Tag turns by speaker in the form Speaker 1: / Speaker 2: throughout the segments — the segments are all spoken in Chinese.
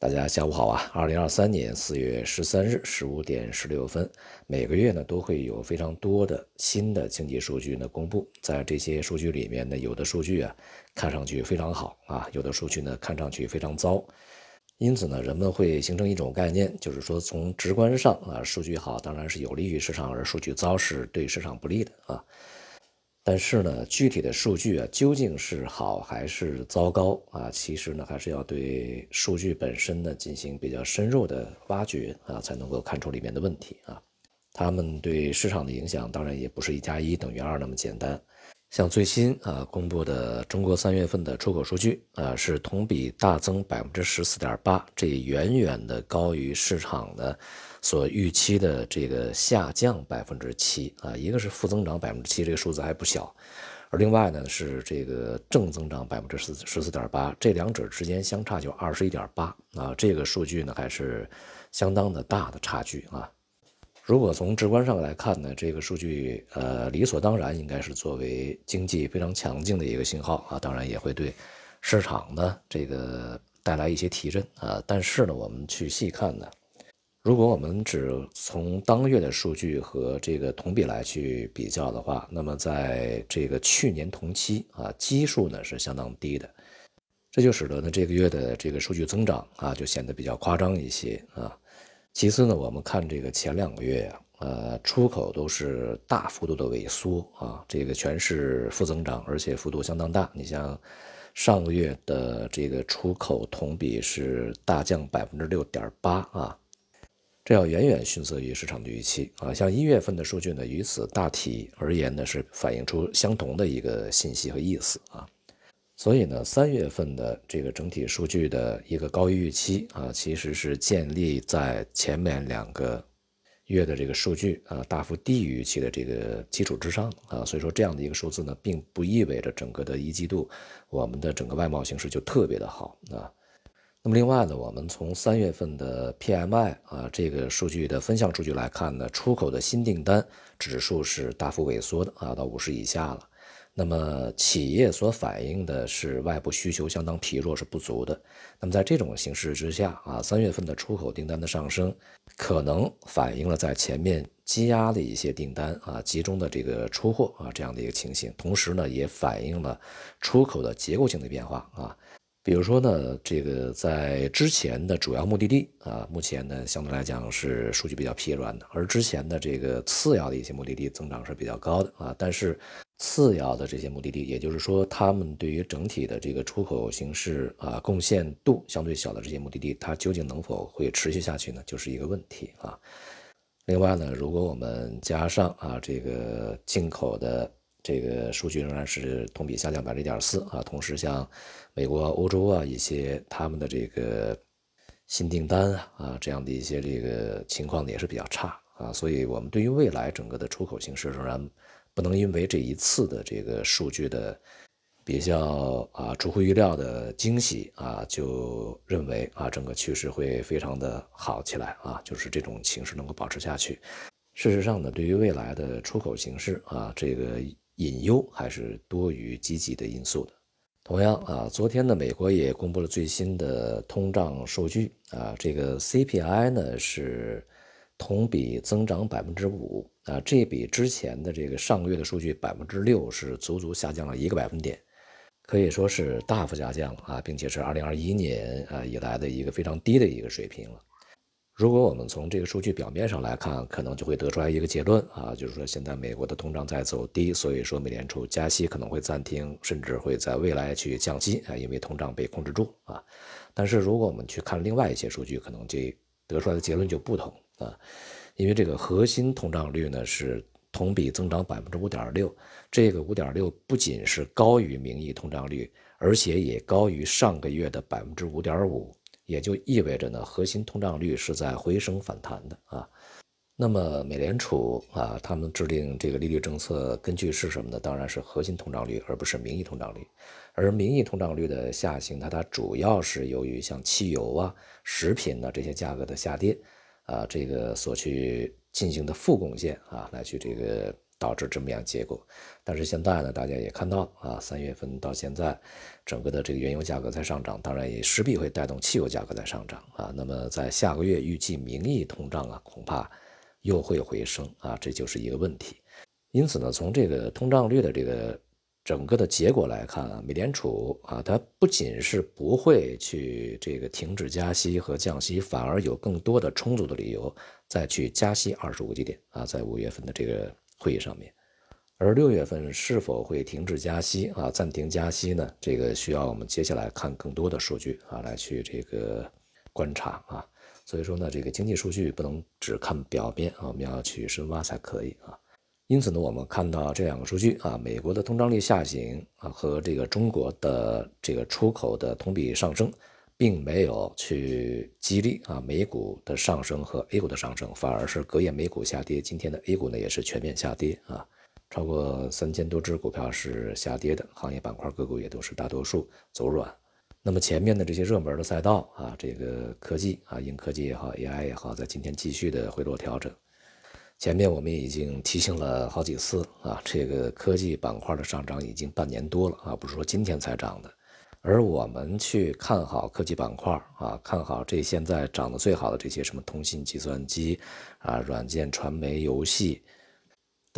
Speaker 1: 大家下午好啊！二零二三年四月十三日十五点十六分，每个月呢都会有非常多的新的经济数据呢公布。在这些数据里面呢，有的数据啊看上去非常好啊，有的数据呢看上去非常糟。因此呢，人们会形成一种概念，就是说从直观上啊，数据好当然是有利于市场，而数据糟是对市场不利的啊。但是呢，具体的数据啊，究竟是好还是糟糕啊？其实呢，还是要对数据本身呢进行比较深入的挖掘啊，才能够看出里面的问题啊。他们对市场的影响，当然也不是一加一等于二那么简单。像最新啊公布的中国三月份的出口数据啊，是同比大增百分之十四点八，这远远的高于市场的。所预期的这个下降百分之七啊，一个是负增长百分之七，这个数字还不小，而另外呢是这个正增长百分之十十四点八，这两者之间相差就二十一点八啊，这个数据呢还是相当的大的差距啊。如果从直观上来看呢，这个数据呃理所当然应该是作为经济非常强劲的一个信号啊，当然也会对市场呢这个带来一些提振啊，但是呢我们去细看呢。如果我们只从当月的数据和这个同比来去比较的话，那么在这个去年同期啊，基数呢是相当低的，这就使得呢这个月的这个数据增长啊就显得比较夸张一些啊。其次呢，我们看这个前两个月呀，呃，出口都是大幅度的萎缩啊，这个全是负增长，而且幅度相当大。你像上个月的这个出口同比是大降百分之六点八啊。这要远远逊色于市场的预期啊！像一月份的数据呢，与此大体而言呢，是反映出相同的一个信息和意思啊。所以呢，三月份的这个整体数据的一个高于预期啊，其实是建立在前面两个月的这个数据啊大幅低于预期的这个基础之上啊。所以说，这样的一个数字呢，并不意味着整个的一季度我们的整个外贸形势就特别的好啊。那么另外呢，我们从三月份的 PMI 啊这个数据的分项数据来看呢，出口的新订单指数是大幅萎缩的啊，到五十以下了。那么企业所反映的是外部需求相当疲弱，是不足的。那么在这种形势之下啊，三月份的出口订单的上升，可能反映了在前面积压的一些订单啊集中的这个出货啊这样的一个情形，同时呢，也反映了出口的结构性的变化啊。比如说呢，这个在之前的主要目的地啊，目前呢相对来讲是数据比较疲软的，而之前的这个次要的一些目的地增长是比较高的啊。但是次要的这些目的地，也就是说，他们对于整体的这个出口形势啊贡献度相对小的这些目的地，它究竟能否会持续下去呢？就是一个问题啊。另外呢，如果我们加上啊这个进口的。这个数据仍然是同比下降百分之一点四啊，同时像美国、欧洲啊一些他们的这个新订单啊这样的一些这个情况呢也是比较差啊，所以我们对于未来整个的出口形势仍然不能因为这一次的这个数据的比较啊出乎意料的惊喜啊，就认为啊整个趋势会非常的好起来啊，就是这种形势能够保持下去。事实上呢，对于未来的出口形势啊，这个。隐忧还是多于积极的因素的。同样啊，昨天呢，美国也公布了最新的通胀数据啊，这个 CPI 呢是同比增长百分之五啊，这比之前的这个上个月的数据百分之六是足足下降了一个百分点，可以说是大幅下降啊，并且是二零二一年啊以来的一个非常低的一个水平了。如果我们从这个数据表面上来看，可能就会得出来一个结论啊，就是说现在美国的通胀在走低，所以说美联储加息可能会暂停，甚至会在未来去降息啊，因为通胀被控制住啊。但是如果我们去看另外一些数据，可能这得出来的结论就不同啊，因为这个核心通胀率呢是同比增长百分之五点六，这个五点六不仅是高于名义通胀率，而且也高于上个月的百分之五点五。也就意味着呢，核心通胀率是在回升反弹的啊。那么美联储啊，他们制定这个利率政策根据是什么呢？当然是核心通胀率，而不是名义通胀率。而名义通胀率的下行，它它主要是由于像汽油啊、食品呢这些价格的下跌啊，这个所去进行的负贡献啊，来去这个导致这么样结果。但是现在呢，大家也看到啊，三月份到现在，整个的这个原油价格在上涨，当然也势必会带动汽油价格在上涨啊。那么在下个月预计名义通胀啊，恐怕又会回升啊，这就是一个问题。因此呢，从这个通胀率的这个整个的结果来看啊，美联储啊，它不仅是不会去这个停止加息和降息，反而有更多的充足的理由再去加息二十五基点啊，在五月份的这个会议上面。而六月份是否会停止加息啊？暂停加息呢？这个需要我们接下来看更多的数据啊，来去这个观察啊。所以说呢，这个经济数据不能只看表面啊，我们要去深挖才可以啊。因此呢，我们看到这两个数据啊，美国的通胀率下行啊，和这个中国的这个出口的同比上升，并没有去激励啊美股的上升和 A 股的上升，反而是隔夜美股下跌，今天的 A 股呢也是全面下跌啊。超过三千多只股票是下跌的，行业板块个股也都是大多数走软。那么前面的这些热门的赛道啊，这个科技啊，硬科技也好，AI 也好，在今天继续的回落调整。前面我们已经提醒了好几次啊，这个科技板块的上涨已经半年多了啊，不是说今天才涨的。而我们去看好科技板块啊，看好这现在涨得最好的这些什么通信、计算机啊、软件、传媒、游戏。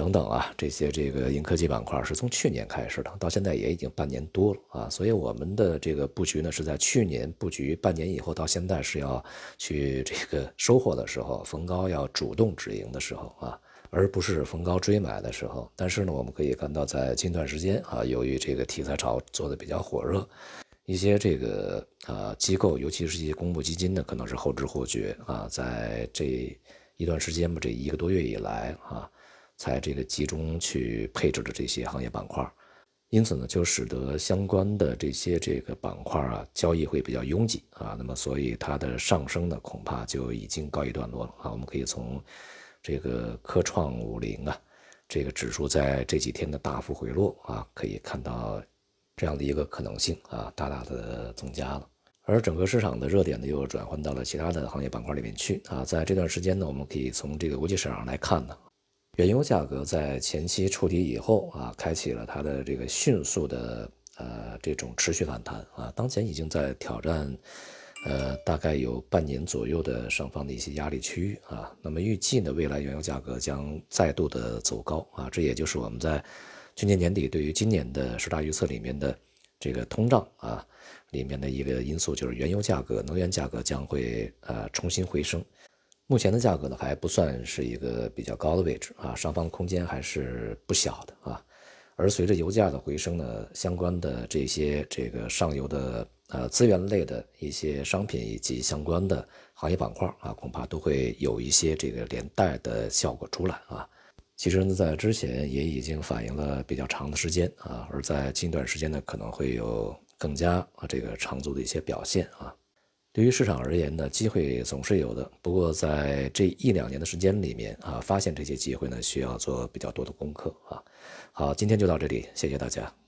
Speaker 1: 等等啊，这些这个硬科技板块是从去年开始的，到现在也已经半年多了啊。所以我们的这个布局呢，是在去年布局，半年以后到现在是要去这个收获的时候，逢高要主动止盈的时候啊，而不是逢高追买的时候。但是呢，我们可以看到，在近段时间啊，由于这个题材潮做的比较火热，一些这个呃机构，尤其是一些公募基金呢，可能是后知后觉啊，在这一段时间吧，这一个多月以来啊。才这个集中去配置的这些行业板块，因此呢，就使得相关的这些这个板块啊，交易会比较拥挤啊。那么，所以它的上升呢，恐怕就已经告一段落了啊。我们可以从这个科创五零啊，这个指数在这几天的大幅回落啊，可以看到这样的一个可能性啊，大大的增加了。而整个市场的热点呢，又转换到了其他的行业板块里面去啊。在这段时间呢，我们可以从这个国际市场来看呢。原油价格在前期触底以后啊，开启了它的这个迅速的呃这种持续反弹啊，当前已经在挑战呃大概有半年左右的上方的一些压力区域啊。那么预计呢，未来原油价格将再度的走高啊，这也就是我们在去年年底对于今年的十大预测里面的这个通胀啊里面的一个因素，就是原油价格、能源价格将会呃重新回升。目前的价格呢还不算是一个比较高的位置啊，上方空间还是不小的啊。而随着油价的回升呢，相关的这些这个上游的呃资源类的一些商品以及相关的行业板块啊，恐怕都会有一些这个连带的效果出来啊。其实呢，在之前也已经反映了比较长的时间啊，而在近段时间呢，可能会有更加啊这个长足的一些表现啊。对于市场而言呢，机会总是有的。不过在这一两年的时间里面啊，发现这些机会呢，需要做比较多的功课啊。好，今天就到这里，谢谢大家。